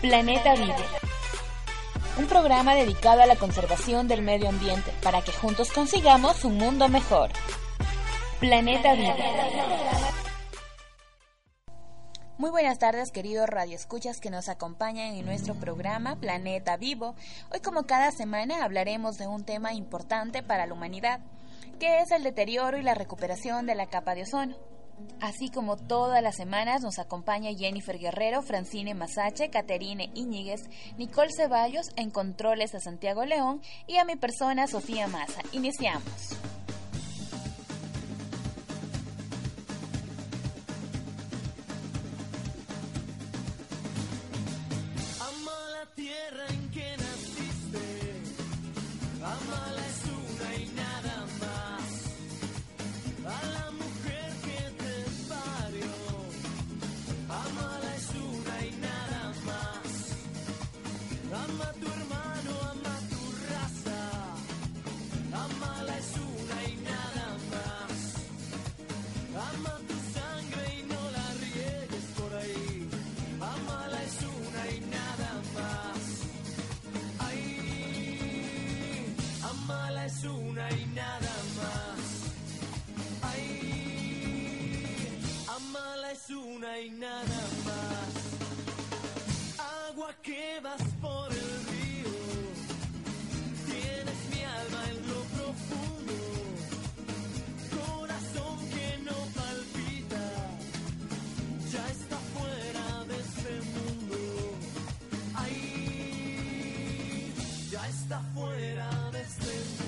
Planeta Vive. Un programa dedicado a la conservación del medio ambiente para que juntos consigamos un mundo mejor. Planeta Vive. Muy buenas tardes, queridos radioescuchas que nos acompañan en nuestro programa Planeta Vivo. Hoy, como cada semana, hablaremos de un tema importante para la humanidad, que es el deterioro y la recuperación de la capa de ozono. Así como todas las semanas nos acompaña Jennifer Guerrero, Francine Masache, Caterine Iñiguez, Nicole Ceballos en Controles de Santiago León y a mi persona Sofía Maza. Iniciamos. best thing.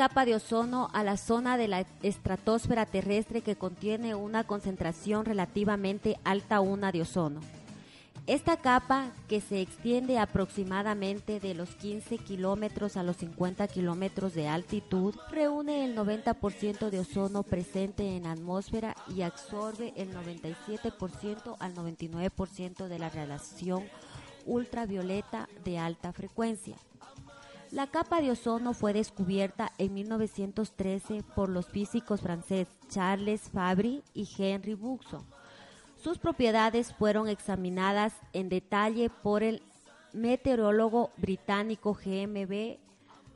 capa de ozono a la zona de la estratosfera terrestre que contiene una concentración relativamente alta una de ozono. Esta capa, que se extiende aproximadamente de los 15 kilómetros a los 50 kilómetros de altitud, reúne el 90% de ozono presente en la atmósfera y absorbe el 97% al 99% de la radiación ultravioleta de alta frecuencia. La capa de ozono fue descubierta en 1913 por los físicos franceses Charles Fabry y Henry Buxton. Sus propiedades fueron examinadas en detalle por el meteorólogo británico GMB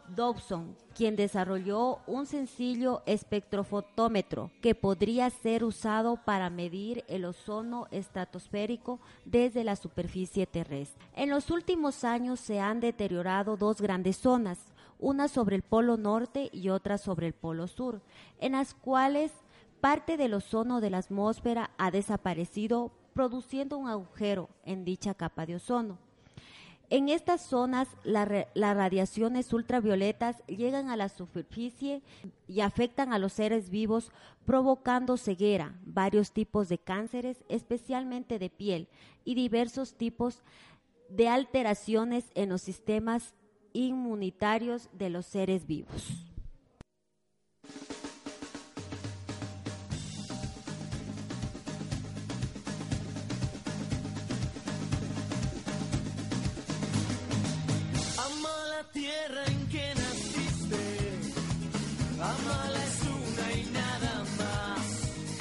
Dobson, quien desarrolló un sencillo espectrofotómetro que podría ser usado para medir el ozono estratosférico desde la superficie terrestre. En los últimos años se han deteriorado dos grandes zonas, una sobre el polo norte y otra sobre el polo sur, en las cuales parte del ozono de la atmósfera ha desaparecido, produciendo un agujero en dicha capa de ozono. En estas zonas las radiaciones ultravioletas llegan a la superficie y afectan a los seres vivos provocando ceguera, varios tipos de cánceres, especialmente de piel, y diversos tipos de alteraciones en los sistemas inmunitarios de los seres vivos.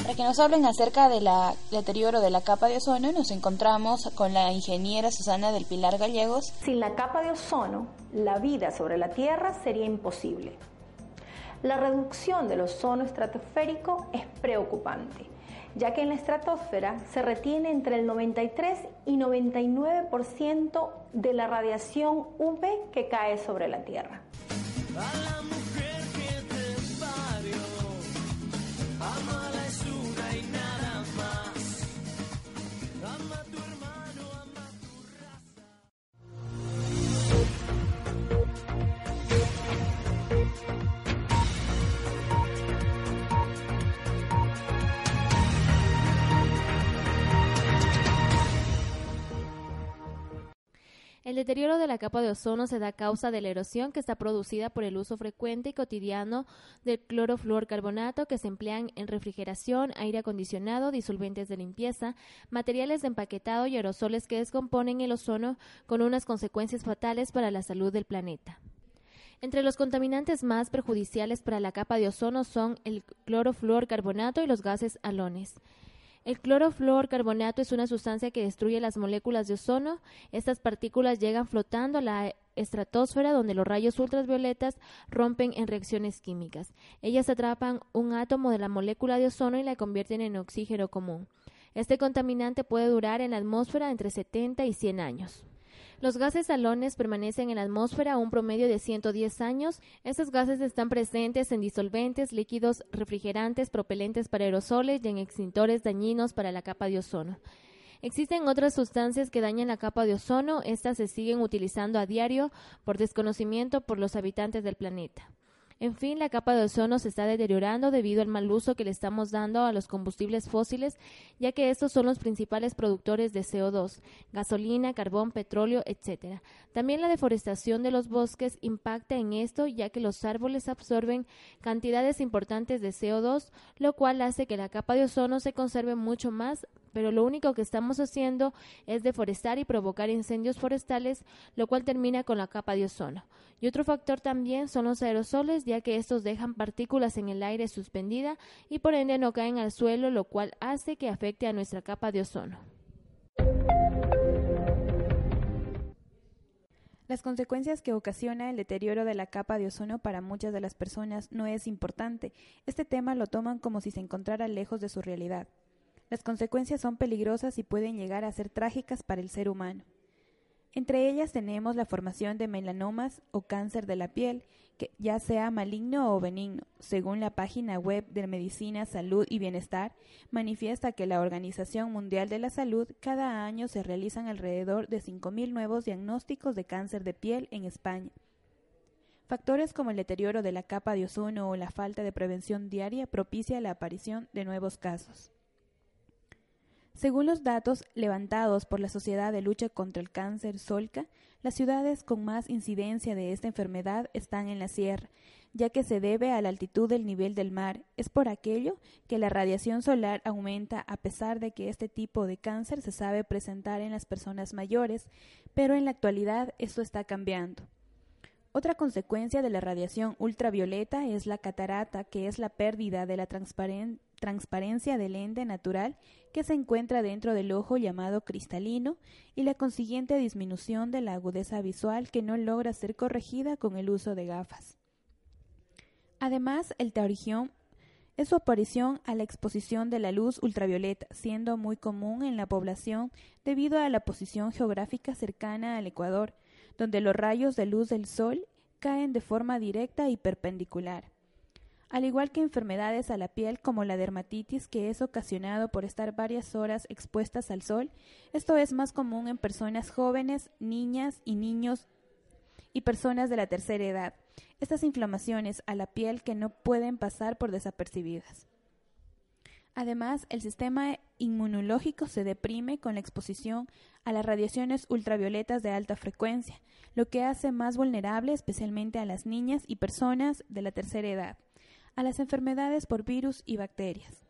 Para que nos hablen acerca del deterioro de la capa de ozono, nos encontramos con la ingeniera Susana del Pilar Gallegos. Sin la capa de ozono, la vida sobre la Tierra sería imposible. La reducción del ozono estratosférico es preocupante, ya que en la estratosfera se retiene entre el 93 y 99% de la radiación UV que cae sobre la Tierra. El deterioro de la capa de ozono se da a causa de la erosión que está producida por el uso frecuente y cotidiano del clorofluorcarbonato que se emplean en refrigeración, aire acondicionado, disolventes de limpieza, materiales de empaquetado y aerosoles que descomponen el ozono con unas consecuencias fatales para la salud del planeta. Entre los contaminantes más perjudiciales para la capa de ozono son el clorofluorcarbonato y los gases halones. El clorofluorcarbonato es una sustancia que destruye las moléculas de ozono. Estas partículas llegan flotando a la estratosfera donde los rayos ultravioletas rompen en reacciones químicas. Ellas atrapan un átomo de la molécula de ozono y la convierten en oxígeno común. Este contaminante puede durar en la atmósfera entre 70 y 100 años. Los gases salones permanecen en la atmósfera un promedio de 110 años. Estos gases están presentes en disolventes, líquidos, refrigerantes, propelentes para aerosoles y en extintores dañinos para la capa de ozono. Existen otras sustancias que dañan la capa de ozono. Estas se siguen utilizando a diario por desconocimiento por los habitantes del planeta. En fin, la capa de ozono se está deteriorando debido al mal uso que le estamos dando a los combustibles fósiles, ya que estos son los principales productores de CO2, gasolina, carbón, petróleo, etc. También la deforestación de los bosques impacta en esto, ya que los árboles absorben cantidades importantes de CO2, lo cual hace que la capa de ozono se conserve mucho más pero lo único que estamos haciendo es deforestar y provocar incendios forestales, lo cual termina con la capa de ozono. Y otro factor también son los aerosoles, que estos dejan partículas en el aire suspendida y por ende no caen al suelo, lo cual hace que afecte a nuestra capa de ozono. Las consecuencias que ocasiona el deterioro de la capa de ozono para muchas de las personas no es importante. Este tema lo toman como si se encontrara lejos de su realidad. Las consecuencias son peligrosas y pueden llegar a ser trágicas para el ser humano. Entre ellas tenemos la formación de melanomas o cáncer de la piel, que ya sea maligno o benigno, según la página web de Medicina, Salud y Bienestar, manifiesta que la Organización Mundial de la Salud cada año se realizan alrededor de 5.000 nuevos diagnósticos de cáncer de piel en España. Factores como el deterioro de la capa de ozono o la falta de prevención diaria propicia la aparición de nuevos casos. Según los datos levantados por la Sociedad de Lucha contra el Cáncer Solca, las ciudades con más incidencia de esta enfermedad están en la sierra, ya que se debe a la altitud del nivel del mar. Es por aquello que la radiación solar aumenta a pesar de que este tipo de cáncer se sabe presentar en las personas mayores, pero en la actualidad esto está cambiando. Otra consecuencia de la radiación ultravioleta es la catarata, que es la pérdida de la transparencia transparencia del lente natural que se encuentra dentro del ojo llamado cristalino y la consiguiente disminución de la agudeza visual que no logra ser corregida con el uso de gafas. Además, el taurigión es su aparición a la exposición de la luz ultravioleta, siendo muy común en la población debido a la posición geográfica cercana al Ecuador, donde los rayos de luz del sol caen de forma directa y perpendicular al igual que enfermedades a la piel como la dermatitis que es ocasionado por estar varias horas expuestas al sol, esto es más común en personas jóvenes, niñas y niños y personas de la tercera edad. Estas inflamaciones a la piel que no pueden pasar por desapercibidas. Además, el sistema inmunológico se deprime con la exposición a las radiaciones ultravioletas de alta frecuencia, lo que hace más vulnerable especialmente a las niñas y personas de la tercera edad a las enfermedades por virus y bacterias.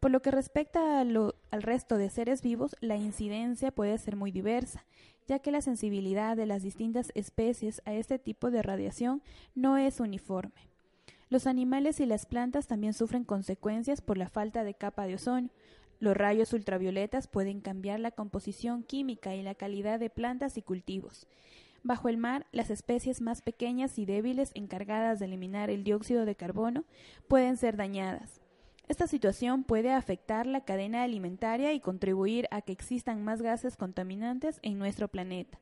Por lo que respecta al resto de seres vivos, la incidencia puede ser muy diversa, ya que la sensibilidad de las distintas especies a este tipo de radiación no es uniforme. Los animales y las plantas también sufren consecuencias por la falta de capa de ozono. Los rayos ultravioletas pueden cambiar la composición química y la calidad de plantas y cultivos. Bajo el mar, las especies más pequeñas y débiles encargadas de eliminar el dióxido de carbono pueden ser dañadas. Esta situación puede afectar la cadena alimentaria y contribuir a que existan más gases contaminantes en nuestro planeta.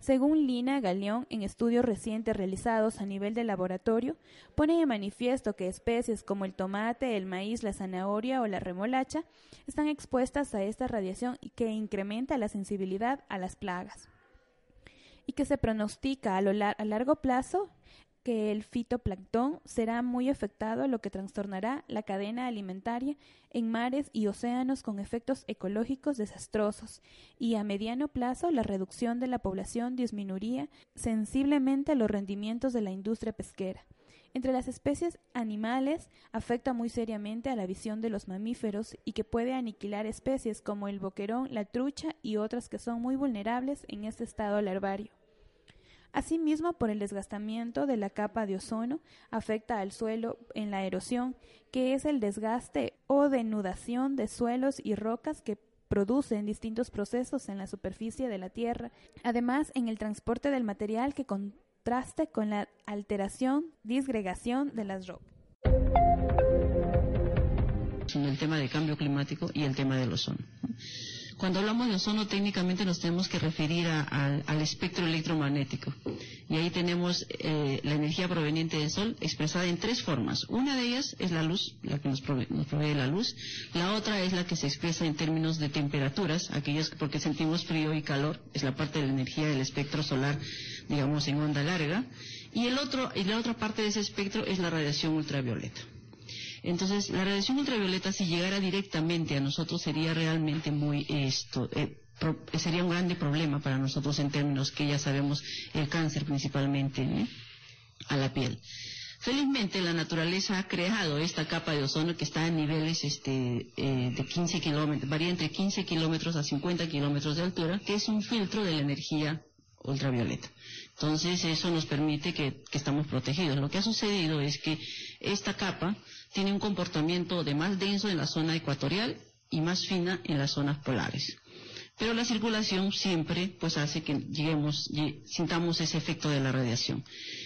Según Lina Galeón, en estudios recientes realizados a nivel de laboratorio, pone de manifiesto que especies como el tomate, el maíz, la zanahoria o la remolacha están expuestas a esta radiación y que incrementa la sensibilidad a las plagas y que se pronostica a, lo largo plazo que el fitoplancton será muy afectado, lo que trastornará la cadena alimentaria en mares y océanos con efectos ecológicos desastrosos, y a mediano plazo la reducción de la población disminuiría sensiblemente los rendimientos de la industria pesquera. Entre las especies animales afecta muy seriamente a la visión de los mamíferos y que puede aniquilar especies como el boquerón, la trucha y otras que son muy vulnerables en este estado larvario. Asimismo, por el desgastamiento de la capa de ozono, afecta al suelo en la erosión, que es el desgaste o denudación de suelos y rocas que producen distintos procesos en la superficie de la Tierra. Además, en el transporte del material que contraste con la alteración, disgregación de las rocas. El tema de cambio climático y el tema del ozono. Cuando hablamos de ozono, técnicamente nos tenemos que referir al espectro electromagnético. Y ahí tenemos eh, la energía proveniente del Sol expresada en tres formas. Una de ellas es la luz, la que nos provee, la luz. La otra es la que se expresa en términos de temperaturas, aquellas porque sentimos frío y calor, es la parte de la energía del espectro solar, digamos, en onda larga. Y, el otro, y la otra parte de ese espectro es la radiación ultravioleta. Entonces, la radiación ultravioleta, si llegara directamente a nosotros, sería realmente muy esto. Eh, sería un grande problema para nosotros en términos que ya sabemos el cáncer principalmente ¿eh? a la piel. Felizmente la naturaleza ha creado esta capa de ozono que está a niveles este, eh, de 15 kilómetros, varía entre 15 kilómetros a 50 kilómetros de altura, que es un filtro de la energía ultravioleta. Entonces eso nos permite que, estamos protegidos. Lo que ha sucedido es que esta capa tiene un comportamiento de más denso en la zona ecuatorial y más fina en las zonas polares. Pero la circulación siempre pues hace que lleguemos, sintamos ese efecto de la radiación.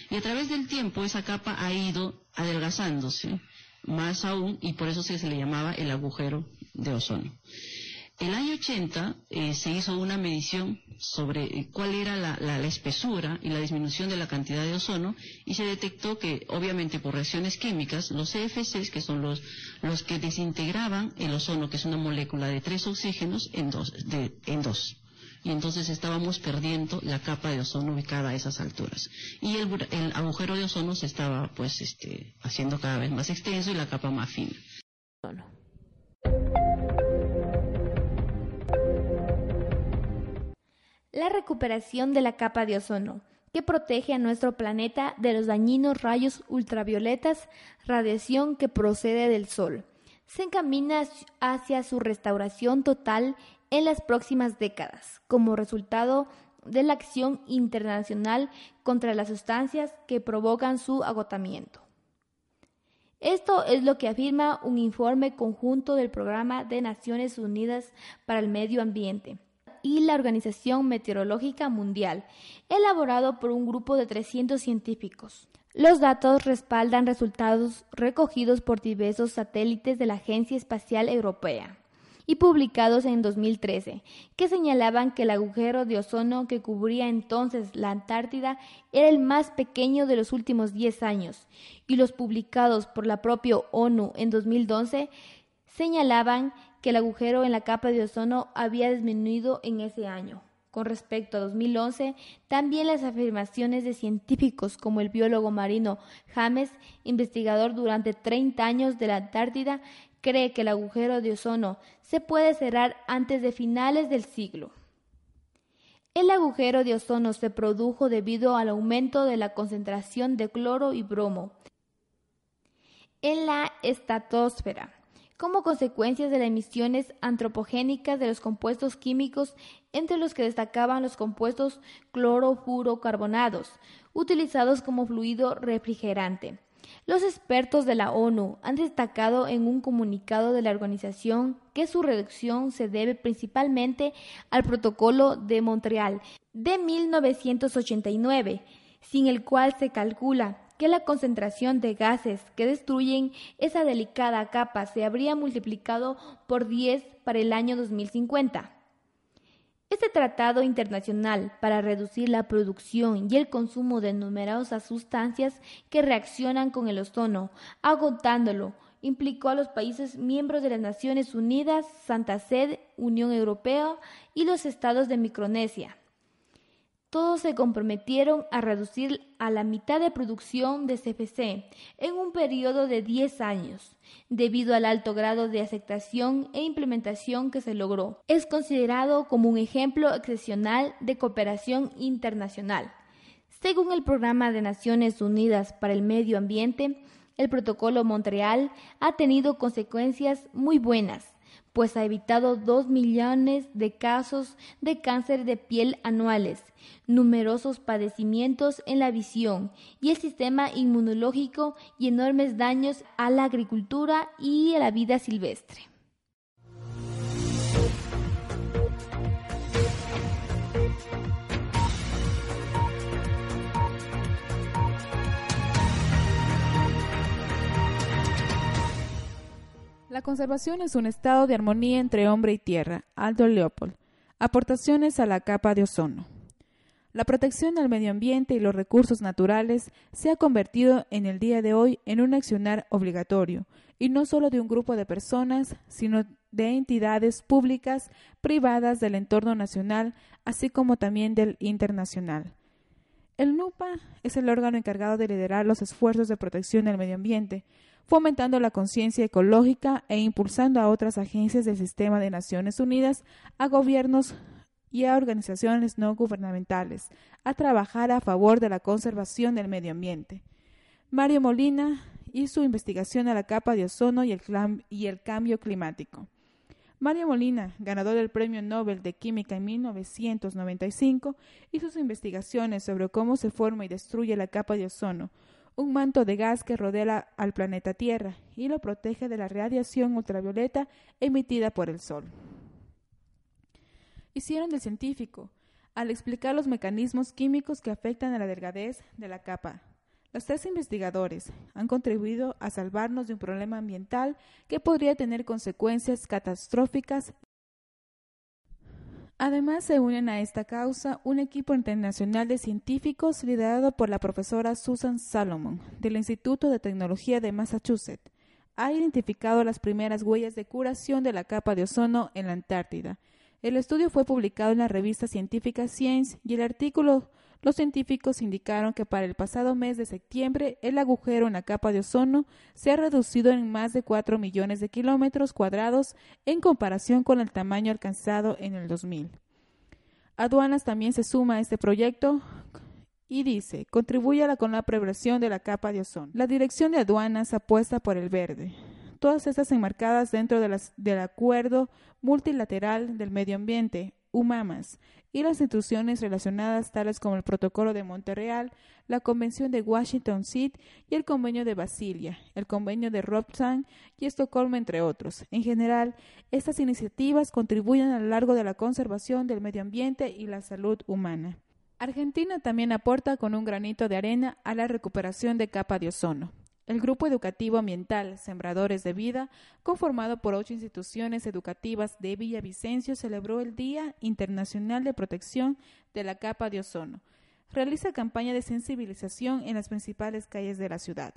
Y a través del tiempo esa capa ha ido adelgazándose más aún y por eso se le llamaba el agujero de ozono. El año 80 eh, se hizo una medición sobre eh, cuál era la, espesura y la disminución de la cantidad de ozono y se detectó que, obviamente, por reacciones químicas, los CFCs, que son los, los que desintegraban el ozono, que es una molécula de tres oxígenos, en dos. en dos. Y entonces estábamos perdiendo la capa de ozono ubicada a esas alturas. Y el, el agujero de ozono se estaba, pues, este, haciendo cada vez más extenso y la capa más fina. La recuperación de la capa de ozono, que protege a nuestro planeta de los dañinos rayos ultravioletas, radiación que procede del Sol. Se encamina hacia su restauración total en las próximas décadas, como resultado de la acción internacional contra las sustancias que provocan su agotamiento. Esto es lo que afirma un informe conjunto del Programa de Naciones Unidas para el Medio Ambiente y la Organización Meteorológica Mundial, elaborado por un grupo de 300 científicos. Los datos respaldan resultados recogidos por diversos satélites de la Agencia Espacial Europea y publicados en 2013, que señalaban que el agujero de ozono que cubría entonces la Antártida era el más pequeño de los últimos 10 años, y los publicados por la propia ONU en 2012 señalaban que el agujero en la capa de ozono había disminuido en ese año. Con respecto a 2011, también las afirmaciones de científicos como el biólogo marino James, investigador durante 30 años de la Antártida, cree que el agujero de ozono se puede cerrar antes de finales del siglo. El agujero de ozono se produjo debido al aumento de la concentración de cloro y bromo en la estratosfera, como consecuencia de las emisiones antropogénicas de los compuestos químicos, entre los que destacaban los compuestos clorofurocarbonados, utilizados como fluido refrigerante. Los expertos de la ONU han destacado en un comunicado de la organización que su reducción se debe principalmente al Protocolo de Montreal de 1989, sin el cual se calcula que la concentración de gases que destruyen esa delicada capa se habría multiplicado por 10 para el año 2050. Este tratado internacional para reducir la producción y el consumo de numerosas sustancias que reaccionan con el ozono, agotándolo, implicó a los países miembros de las Naciones Unidas, Santa Sede, Unión Europea y los estados de Micronesia todos se comprometieron a reducir a la mitad de producción de CFC en un periodo de 10 años, debido al alto grado de aceptación e implementación que se logró. Es considerado como un ejemplo excepcional de cooperación internacional. Según el Programa de Naciones Unidas para el Medio Ambiente, el Protocolo Montreal ha tenido consecuencias muy buenas pues ha evitado dos millones de casos de cáncer de piel anuales, numerosos padecimientos en la visión y el sistema inmunológico y enormes daños a la agricultura y a la vida silvestre. La conservación es un estado de armonía entre hombre y tierra. Aldo Leopold. Aportaciones a la capa de ozono. La protección del medio ambiente y los recursos naturales se ha convertido en el día de hoy en un accionar obligatorio, y no solo de un grupo de personas, sino de entidades públicas, privadas del entorno nacional, así como también del internacional. El NUPA es el órgano encargado de liderar los esfuerzos de protección del medio ambiente, fomentando la conciencia ecológica e impulsando a otras agencias del sistema de Naciones Unidas, a gobiernos y a organizaciones no gubernamentales a trabajar a favor de la conservación del medio ambiente. Mario Molina y su investigación a la capa de ozono y el, cambio climático. Mario Molina, ganador del Premio Nobel de Química en 1995, y sus investigaciones sobre cómo se forma y destruye la capa de ozono, un manto de gas que rodea al planeta Tierra y lo protege de la radiación ultravioleta emitida por el Sol. Hicieron del científico al explicar los mecanismos químicos que afectan a la delgadez de la capa. Los tres investigadores han contribuido a salvarnos de un problema ambiental que podría tener consecuencias catastróficas Además, se unen a esta causa un equipo internacional de científicos liderado por la profesora Susan Salomon del Instituto de Tecnología de Massachusetts. Ha identificado las primeras huellas de curación de la capa de ozono en la Antártida. El estudio fue publicado en la revista científica Science y el artículo los científicos indicaron que para el pasado mes de septiembre el agujero en la capa de ozono se ha reducido en más de 4 millones de kilómetros cuadrados en comparación con el tamaño alcanzado en el 2000. Aduanas también se suma a este proyecto y dice, contribuye con la prevención de la capa de ozono. La dirección de aduanas apuesta por el verde. Todas estas enmarcadas dentro del Acuerdo Multilateral del Medio Ambiente, UMAMAS, y las instituciones relacionadas tales como el Protocolo de Montreal, la Convención de Washington Seat y el Convenio de Basilia, el Convenio de Rotterdam y Estocolmo, entre otros. En general, estas iniciativas contribuyen a lo largo de la conservación del medio ambiente y la salud humana. Argentina también aporta con un granito de arena a la recuperación de capa de ozono. El Grupo Educativo Ambiental Sembradores de Vida, conformado por ocho instituciones educativas de Villavicencio, celebró el Día Internacional de Protección de la Capa de Ozono. Realiza campaña de sensibilización en las principales calles de la ciudad.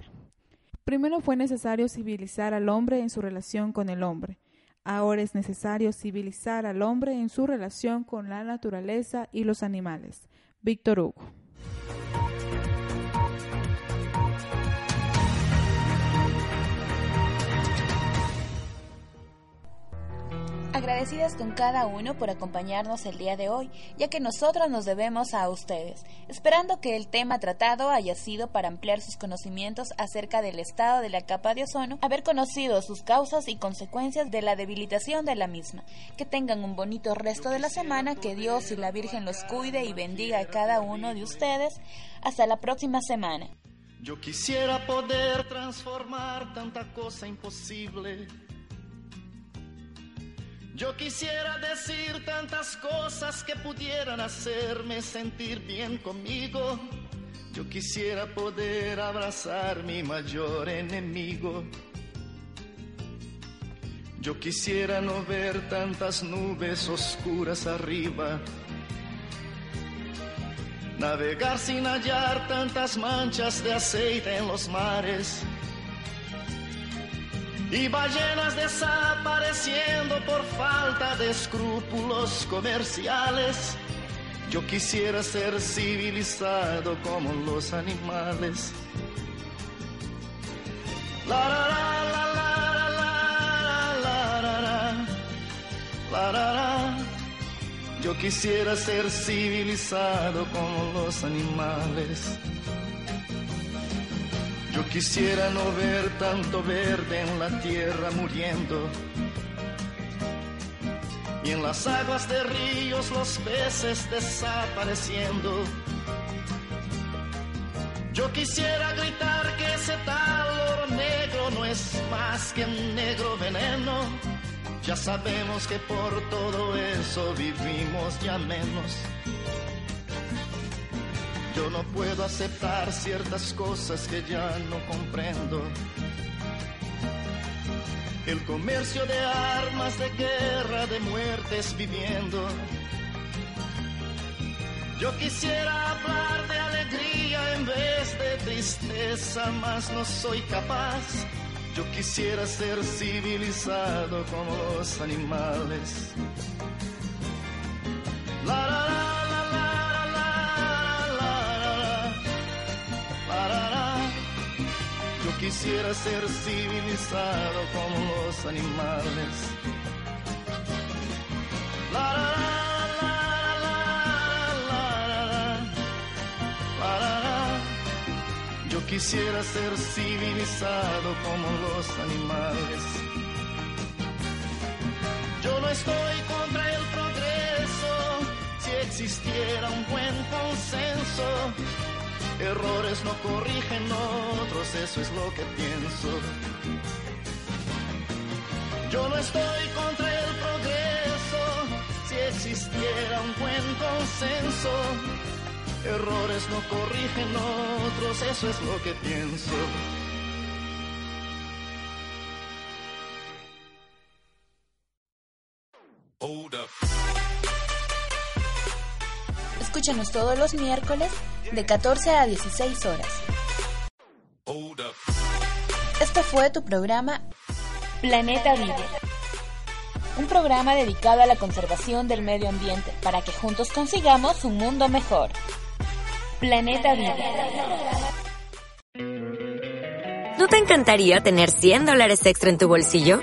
Primero fue necesario civilizar al hombre en su relación con el hombre. Ahora es necesario civilizar al hombre en su relación con la naturaleza y los animales. Víctor Hugo. Agradecidas con cada uno por acompañarnos el día de hoy, ya que nosotros nos debemos a ustedes, esperando que el tema tratado haya sido para ampliar sus conocimientos acerca del estado de la capa de ozono, haber conocido sus causas y consecuencias de la debilitación de la misma. Que tengan un bonito resto de la semana, que Dios y la Virgen los cuide y bendiga a cada uno de ustedes. Hasta la próxima semana. Yo quisiera poder transformar tanta cosa imposible yo quisiera decir tantas cosas que pudieran hacerme sentir bien conmigo. Yo quisiera poder abrazar mi mayor enemigo. Yo quisiera no ver tantas nubes oscuras arriba. Navegar sin hallar tantas manchas de aceite en los mares y ballenas desapareciendo por falta de escrúpulos comerciales. Yo quisiera ser civilizado como los animales. La la la la la la la la la. La la. Yo quisiera ser civilizado como los animales. Quisiera no ver tanto verde en la tierra muriendo. Y en las aguas de ríos los peces desapareciendo. Yo quisiera gritar que ese tal oro negro no es más que un negro veneno. Ya sabemos que por todo eso vivimos ya menos. Yo no puedo aceptar ciertas cosas que ya no comprendo. El comercio de armas, de guerra, de muertes viviendo. Yo quisiera hablar de alegría en vez de tristeza, mas no soy capaz. Yo quisiera ser civilizado como los animales. La, la, la. Quisiera ser civilizado como los animales. La, la, la, Yo quisiera ser civilizado como los animales. Yo no estoy contra el progreso si existiera un buen consenso Errores no corrigen otros, eso es lo que pienso. Yo no estoy contra el progreso, si existiera un buen consenso. Errores no corrigen otros, eso es lo que pienso. Escúchanos todos los miércoles de 14 a 16 horas. Este fue tu programa Planeta Vive. Un programa dedicado a la conservación del medio ambiente para que juntos consigamos un mundo mejor. Planeta Vive. ¿No te encantaría tener 100 dólares extra en tu bolsillo?